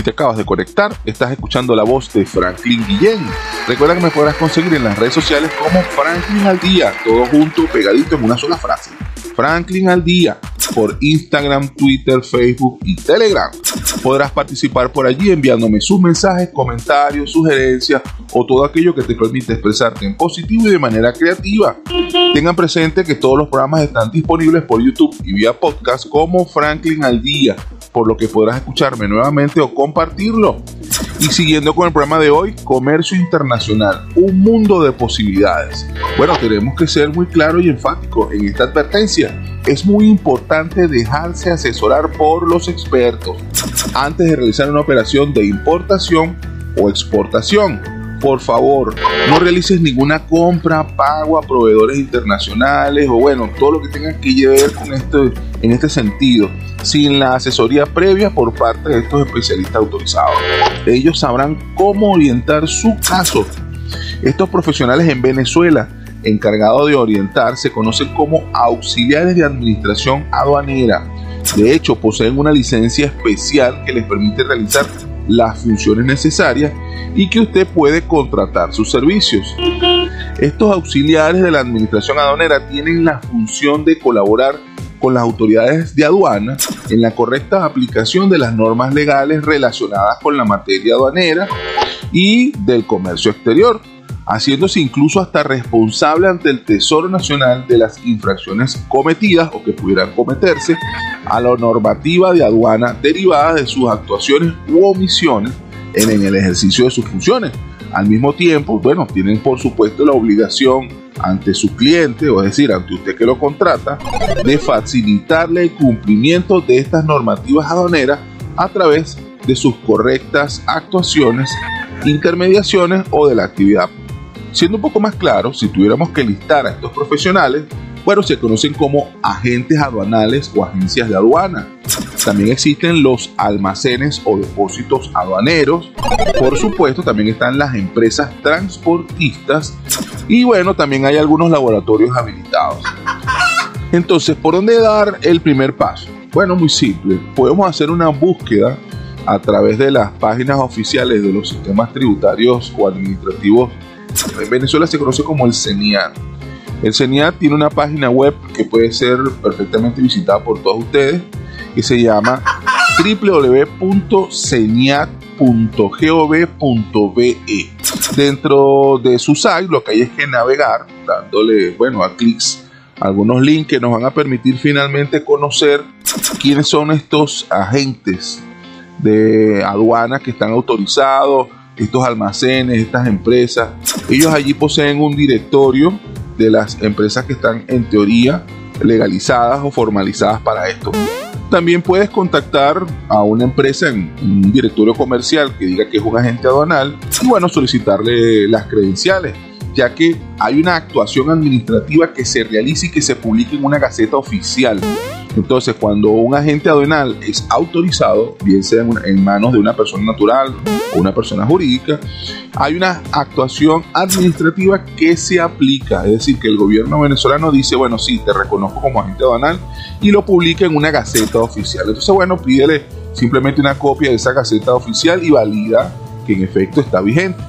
Si te acabas de conectar, estás escuchando la voz de Franklin Guillén. Recuerda que me podrás conseguir en las redes sociales como Franklin al Día, todo junto, pegadito en una sola frase. Franklin al Día por Instagram, Twitter, Facebook y Telegram. Podrás participar por allí enviándome sus mensajes, comentarios, sugerencias o todo aquello que te permite expresarte en positivo y de manera creativa. Tengan presente que todos los programas están disponibles por YouTube y vía podcast como Franklin al Día, por lo que podrás escucharme nuevamente o compartirlo. Y siguiendo con el programa de hoy, Comercio Internacional, un mundo de posibilidades. Bueno, tenemos que ser muy claro y enfático en esta advertencia. Es muy importante dejarse asesorar por los expertos antes de realizar una operación de importación o exportación. Por favor, no realices ninguna compra, pago a proveedores internacionales o bueno, todo lo que tenga que ver con esto en este sentido sin la asesoría previa por parte de estos especialistas autorizados. Ellos sabrán cómo orientar su caso. Estos profesionales en Venezuela, encargados de orientar, se conocen como auxiliares de administración aduanera. De hecho, poseen una licencia especial que les permite realizar las funciones necesarias y que usted puede contratar sus servicios. Estos auxiliares de la administración aduanera tienen la función de colaborar con las autoridades de aduana en la correcta aplicación de las normas legales relacionadas con la materia aduanera y del comercio exterior, haciéndose incluso hasta responsable ante el Tesoro Nacional de las infracciones cometidas o que pudieran cometerse a la normativa de aduana derivada de sus actuaciones u omisiones en, el ejercicio de sus funciones. Al mismo tiempo, bueno, tienen por supuesto la obligación ante su cliente, o es decir, ante usted que lo contrata, de facilitarle el cumplimiento de estas normativas aduaneras a través de sus correctas actuaciones, intermediaciones o de la actividad. Siendo un poco más claro, si tuviéramos que listar a estos profesionales, bueno, se conocen como agentes aduanales o agencias de aduana. También existen los almacenes o depósitos aduaneros. Por supuesto, también están las empresas transportistas. Y bueno, también hay algunos laboratorios habilitados. Entonces, ¿por dónde dar el primer paso? Bueno, muy simple. Podemos hacer una búsqueda a través de las páginas oficiales de los sistemas tributarios o administrativos. En Venezuela se conoce como el CENIAT el CENIAT tiene una página web que puede ser perfectamente visitada por todos ustedes, que se llama www.ceniat.gov.be. Dentro de su site lo que hay es que navegar, dándole, bueno, a clics algunos links que nos van a permitir finalmente conocer quiénes son estos agentes de aduana que están autorizados, estos almacenes, estas empresas. Ellos allí poseen un directorio de las empresas que están en teoría legalizadas o formalizadas para esto. También puedes contactar a una empresa en un directorio comercial que diga que es un agente aduanal y bueno, solicitarle las credenciales, ya que hay una actuación administrativa que se realiza y que se publica en una gaceta oficial. Entonces, cuando un agente aduanal es autorizado, bien sea en, manos de una persona natural o una persona jurídica, hay una actuación administrativa que se aplica. Es decir, que el gobierno venezolano dice, bueno, sí, te reconozco como agente aduanal y lo publica en una gaceta oficial. Entonces, bueno, pídele simplemente una copia de esa gaceta oficial y valida que en efecto está vigente.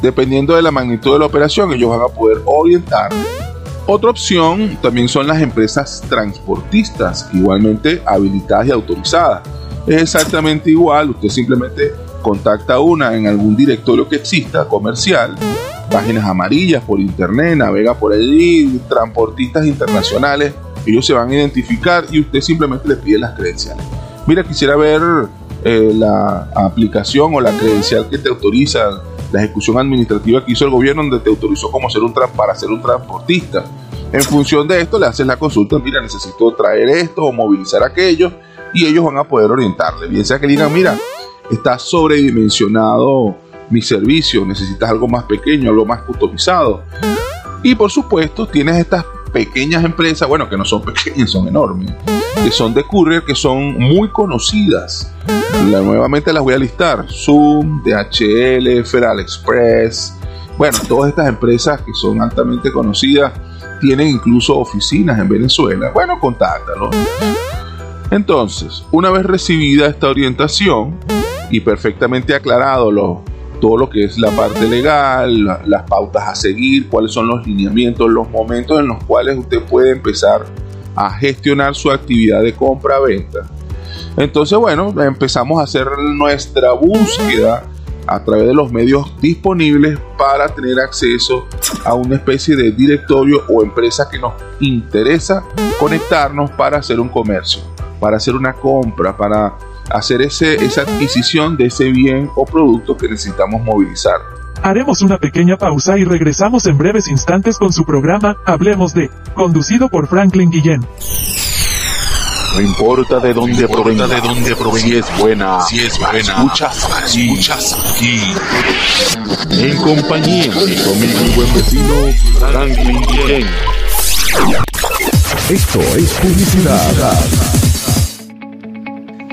Dependiendo de la magnitud de la operación, ellos van a poder orientar otra opción también son las empresas transportistas, igualmente habilitadas y autorizadas. Es exactamente igual, usted simplemente contacta una en algún directorio que exista, comercial, páginas amarillas por internet, navega por allí, transportistas internacionales, ellos se van a identificar y usted simplemente le pide las credenciales. Mira, quisiera ver eh, la aplicación o la credencial que te autoriza la ejecución administrativa que hizo el gobierno donde te autorizó como ser un para ser un transportista. En función de esto le haces la consulta, mira, necesito traer esto o movilizar aquello y ellos van a poder orientarle. Bien sea que digan, mira, está sobredimensionado mi servicio, necesitas algo más pequeño, algo más customizado. Y por supuesto, tienes estas pequeñas empresas, bueno, que no son pequeñas, son enormes, que son de courier, que son muy conocidas. Nuevamente las voy a listar. Zoom, DHL, Federal Express. Bueno, todas estas empresas que son altamente conocidas tienen incluso oficinas en Venezuela. Bueno, contáctalo. Entonces, una vez recibida esta orientación, y perfectamente aclarado todo lo que es la parte legal, las pautas a seguir, cuáles son los lineamientos, los momentos en los cuales usted puede empezar a gestionar su actividad de compra-venta. Entonces, bueno, empezamos a hacer nuestra búsqueda a través de los medios disponibles para tener acceso a una especie de directorio o empresa que nos interesa conectarnos para hacer un comercio, para hacer una compra, para hacer ese, esa adquisición de ese bien o producto que necesitamos movilizar. Haremos una pequeña pausa y regresamos en breves instantes con su programa Hablemos de, conducido por Franklin Guillén. No importa de dónde provenga, de dónde provenga, si es buena, si es buena, escuchas aquí, escuchas aquí. En compañía de mi buen vecino Franklin Guillén. Esto es publicidad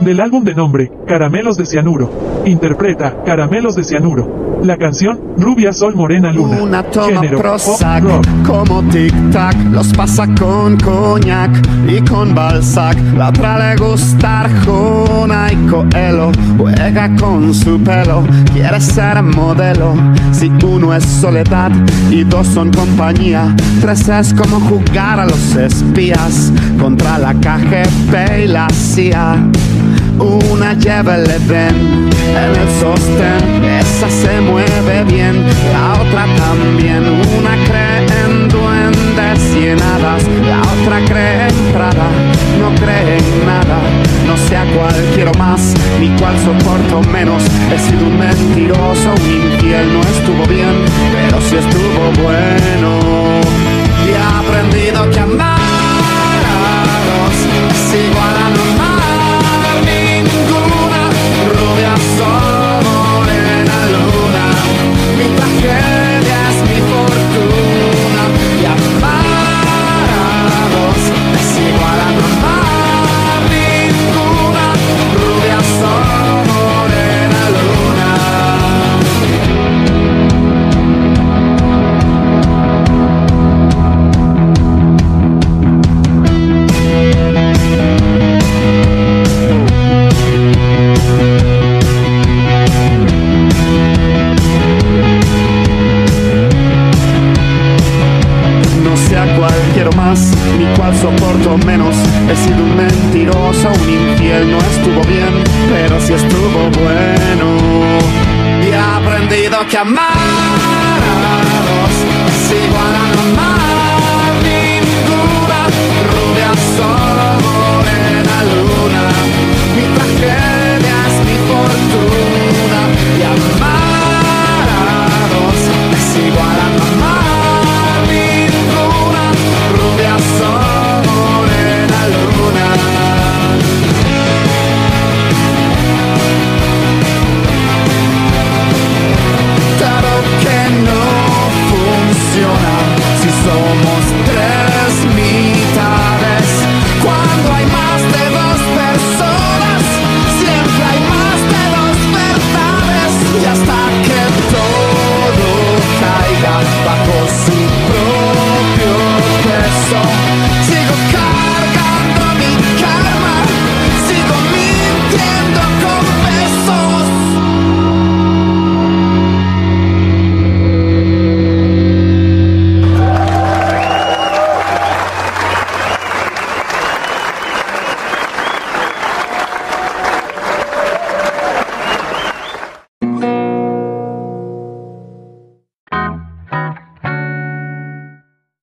Del álbum de nombre, Caramelos de Cianuro. Interpreta, Caramelos de Cianuro. La canción Rubia Sol Morena Luna. Una toma Prozac, como tic-tac, los pasa con coñac y con Balzac. La otra le gusta Arjona y Coelho, juega con su pelo, quiere ser modelo. Si uno es soledad y dos son compañía, tres es como jugar a los espías contra la KGB y la CIA una lleva el ven en el sostén, esa se mueve bien, la otra también, una cree en duendes y en hadas, la otra cree en Prada, no cree en nada, no sé a cuál quiero más, ni cuál soporto menos, he sido un mentiroso, menos he sido un mentiroso, un infiel, no estuvo bien, pero sí estuvo bueno. Y he aprendido que amar a dos es igual a amar.